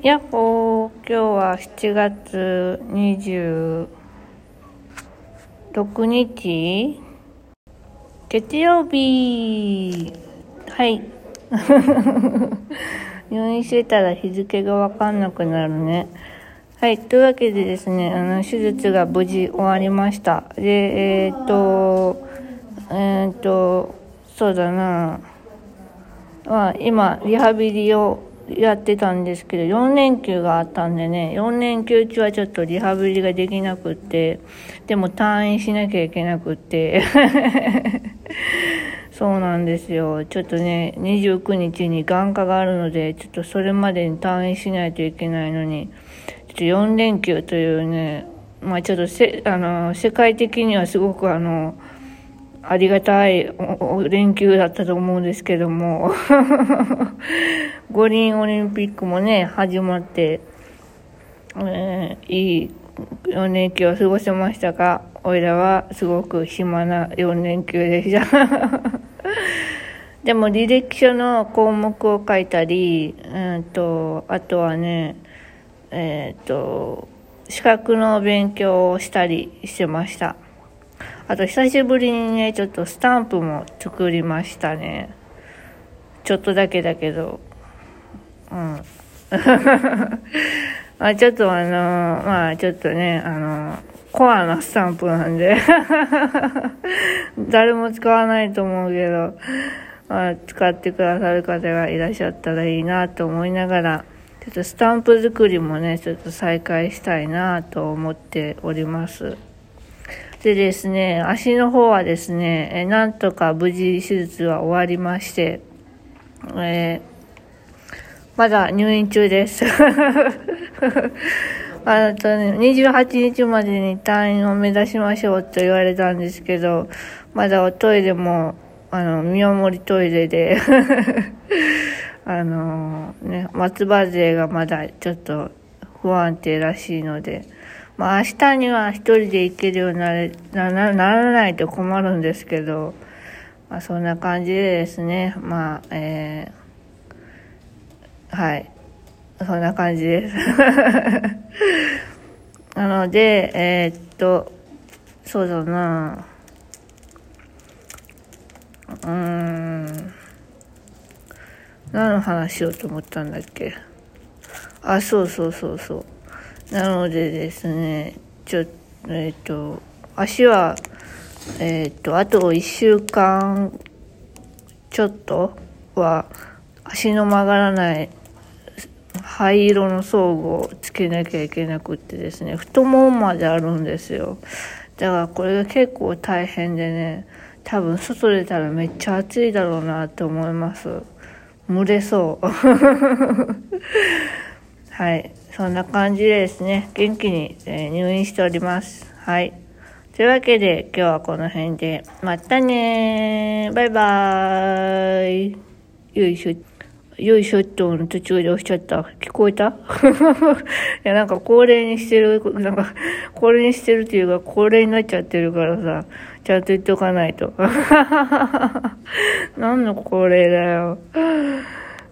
やっほー、今日は7月26日月曜日はい。入院してたら日付がわかんなくなるね。はい。というわけでですね、あの、手術が無事終わりました。で、えーっと、えーっと、そうだな。まあ、今、リハビリをやってたんですけど、4連休があったんでね、4連休中はちょっとリハビリができなくって、でも退院しなきゃいけなくって、そうなんですよ。ちょっとね、29日に眼科があるので、ちょっとそれまでに退院しないといけないのに、ちょっと4連休というね、まあちょっとせ、あの、世界的にはすごくあの、ありがたいおお連休だったと思うんですけども、五輪オリンピックもね、始まって、えーいい4連休を過ごせましたが、おいらはすごく暇な4連休でした。でも履歴書の項目を書いたり、うんと、あとはね、えっ、と、資格の勉強をしたりしてました。あと久しぶりにね、ちょっとスタンプも作りましたね。ちょっとだけだけど。うん。まあちょっとあの、まあちょっとね、あの、コアなスタンプなんで、誰も使わないと思うけど、まあ使ってくださる方がいらっしゃったらいいなと思いながら、ちょっとスタンプ作りもね、ちょっと再開したいなと思っております。でですね、足の方はですね、えなんとか無事手術は終わりまして、えーまだ入院中です。あとね、28日までに退院を目指しましょうと言われたんですけど、まだおトイレも、あの、見守りトイレで、あのね、松葉勢がまだちょっと不安定らしいので、まあ明日には一人で行けるようにななならないと困るんですけど、まあそんな感じでですね、まあ、えー、はい。そんな感じです。なので、えーっと、そうだなうーん。何の話しようと思ったんだっけ？あ、そうそうそうそう。なのでですね、ちょ、えーと、足は、えーと、あと1週間ちょっとは、足の曲がらない灰色の装具をつけなきゃいけなくってですね、太ももまであるんですよ。だからこれが結構大変でね、多分外出たらめっちゃ暑いだろうなと思います。蒸れそう。はい。そんな感じでですね、元気に、えー入院しております。はい。というわけで、今日はこの辺で、またねーバイバーイよいしょ。よいしょっとの途中で押しちゃった。聞こえた？いや、なんか恒例にしてる、なんか、恒例にしてるっていうか、恒例になっちゃってるからさ、ちゃんと言っとかないと。何の恒例だよ。